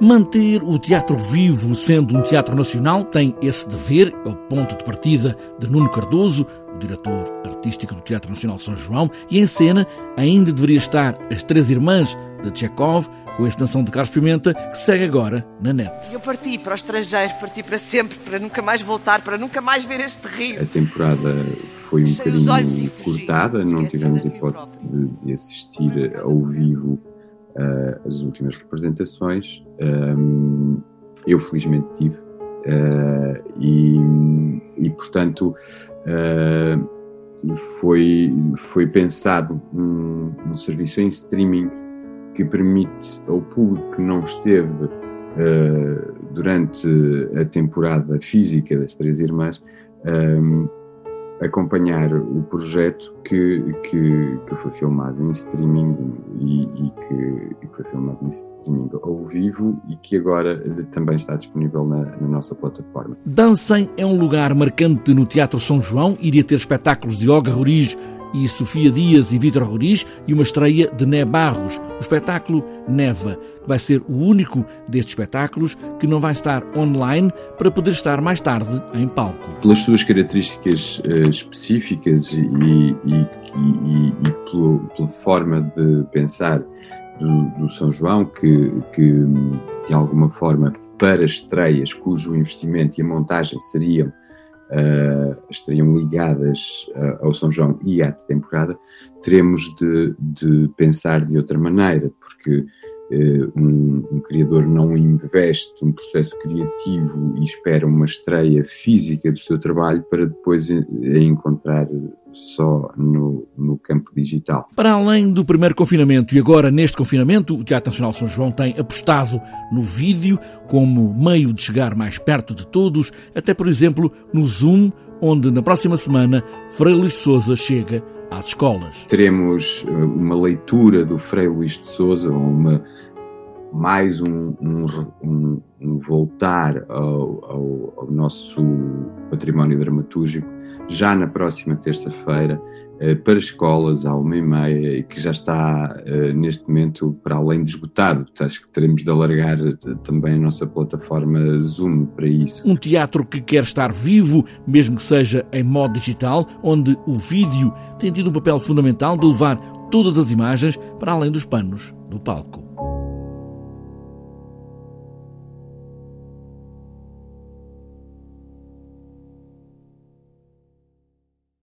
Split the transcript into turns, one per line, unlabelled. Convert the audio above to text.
Manter o teatro vivo, sendo um teatro nacional, tem esse dever, é o ponto de partida de Nuno Cardoso, o diretor artístico do Teatro Nacional São João, e em cena ainda deveria estar As Três Irmãs, de Tchekov, com a extensão de Carlos Pimenta, que segue agora na net.
Eu parti para o estrangeiro, parti para sempre, para nunca mais voltar, para nunca mais ver este rio.
A temporada foi um bocadinho cortada, não tivemos hipótese de, de assistir ao vivo uh, as últimas representações. Um, eu felizmente tive. Uh, e, e, portanto, uh, foi, foi pensado um, um, serviço em streaming que permite ao público que não esteve uh, durante a temporada física das Três Irmãs um, acompanhar o projeto que, que, que foi filmado em streaming e, e que, que, foi filmado em streaming ao vivo e que agora também está disponível na, na, nossa plataforma.
Dancem é um lugar marcante no Teatro São João, iria ter espetáculos de Olga Roriz e Sofia Dias e Vítor Roriz e uma estreia de Né Barros, o espetáculo Neva, que vai ser o único destes espetáculos que não vai estar online para poder estar mais tarde em palco.
Pelas suas características uh, específicas e, e, e, e pela, pela, forma de pensar do, do São João, que, que de alguma forma para estreias cujo investimento e a montagem seriam uh, estariam ligadas uh, ao São João e à temporada, teremos de, de pensar de outra maneira, porque uh, um, um, criador não investe um processo criativo e espera uma estreia física do seu trabalho para depois encontrar só no, no campo digital.
Para além do primeiro confinamento e agora neste confinamento, o Teatro Nacional São João tem apostado no vídeo como meio de chegar mais perto de todos, até por exemplo no Zoom, onde na próxima semana Frei Luís de Souza chega às escolas.
Teremos eh, uma leitura do Frei Luís de Souza, uma mais um, um, um, um voltar ao, ao, ao, nosso património dramatúrgico já na próxima terça-feira eh, para escolas à uma e meia e que já está eh, neste momento para além de esgotado. Acho que teremos de alargar eh, também a nossa plataforma Zoom para isso.
Um teatro que quer estar vivo, mesmo que seja em modo digital, onde o vídeo tem tido um papel fundamental de levar todas as imagens para além dos panos do palco.